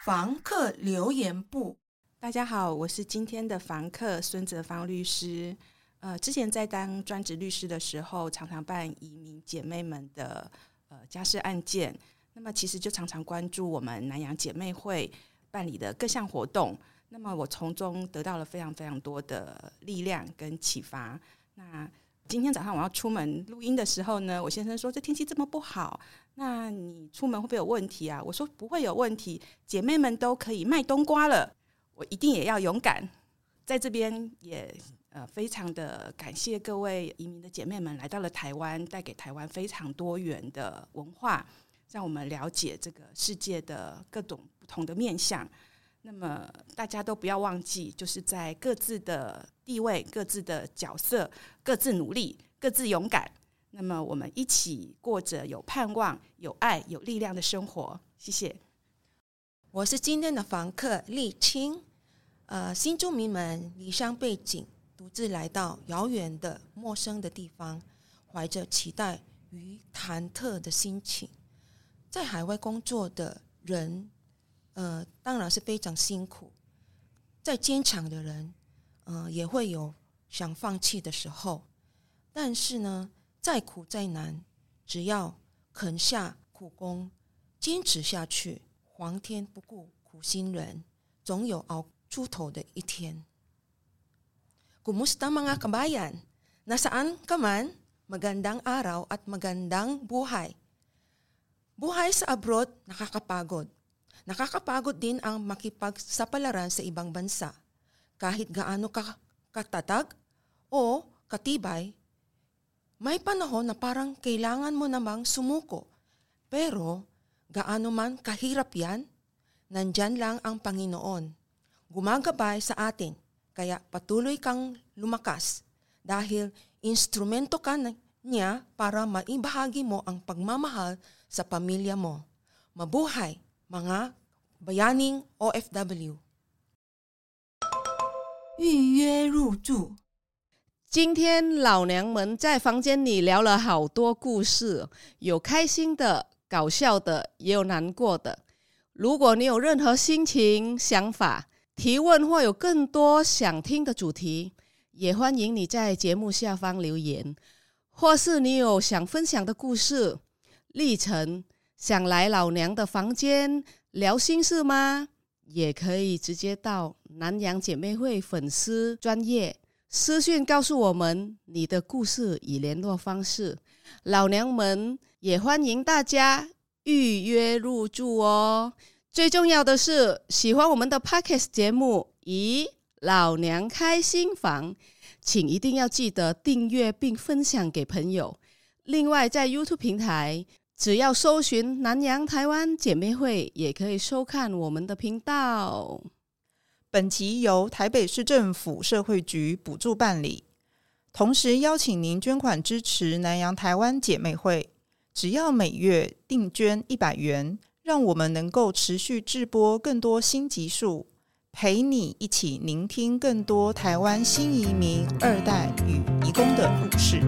房客留言簿，大家好，我是今天的房客孙泽芳律师。呃，之前在当专职律师的时候，常常办移民姐妹们的呃家事案件，那么其实就常常关注我们南洋姐妹会办理的各项活动，那么我从中得到了非常非常多的力量跟启发。那今天早上我要出门录音的时候呢，我先生说，这天气这么不好，那你出门会不会有问题啊？我说不会有问题，姐妹们都可以卖冬瓜了，我一定也要勇敢。在这边也呃非常的感谢各位移民的姐妹们来到了台湾，带给台湾非常多元的文化，让我们了解这个世界的各种不同的面向。那么大家都不要忘记，就是在各自的地位、各自的角色、各自努力、各自勇敢。那么我们一起过着有盼望、有爱、有力量的生活。谢谢。我是今天的房客丽青。呃，新住民们离乡背井，独自来到遥远的陌生的地方，怀着期待与忐忑的心情，在海外工作的人。呃，当然是非常辛苦。再坚强的人，呃，也会有想放弃的时候。但是呢，再苦再难，只要肯下苦功，坚持下去，皇天不顾苦心人，总有熬出头的一天。Kumusta mga kabayan? Nasaan ka man? Magandang araw at magandang buhay. Buhay sa abroad nakakapagod. Nakakapagod din ang makipagsapalaran sa ibang bansa. Kahit gaano ka katatag o katibay, may panahon na parang kailangan mo namang sumuko. Pero gaano man kahirap yan, nandyan lang ang Panginoon. Gumagabay sa atin, kaya patuloy kang lumakas dahil instrumento ka niya para maibahagi mo ang pagmamahal sa pamilya mo. Mabuhay, mga Bayaning OFW 预约入住。今天老娘们在房间里聊了好多故事，有开心的、搞笑的，也有难过的。如果你有任何心情、想法、提问，或有更多想听的主题，也欢迎你在节目下方留言，或是你有想分享的故事历程，想来老娘的房间聊心事吗？也可以直接到南洋姐妹会粉丝专业私讯告诉我们你的故事与联络方式，老娘们也欢迎大家预约入住哦。最重要的是，喜欢我们的 Podcast 节目，咦，老娘开心房，请一定要记得订阅并分享给朋友。另外，在 YouTube 平台，只要搜寻“南洋台湾姐妹会”，也可以收看我们的频道。本集由台北市政府社会局补助办理，同时邀请您捐款支持南洋台湾姐妹会，只要每月定捐一百元。让我们能够持续制播更多新集数，陪你一起聆听更多台湾新移民二代与移工的故事。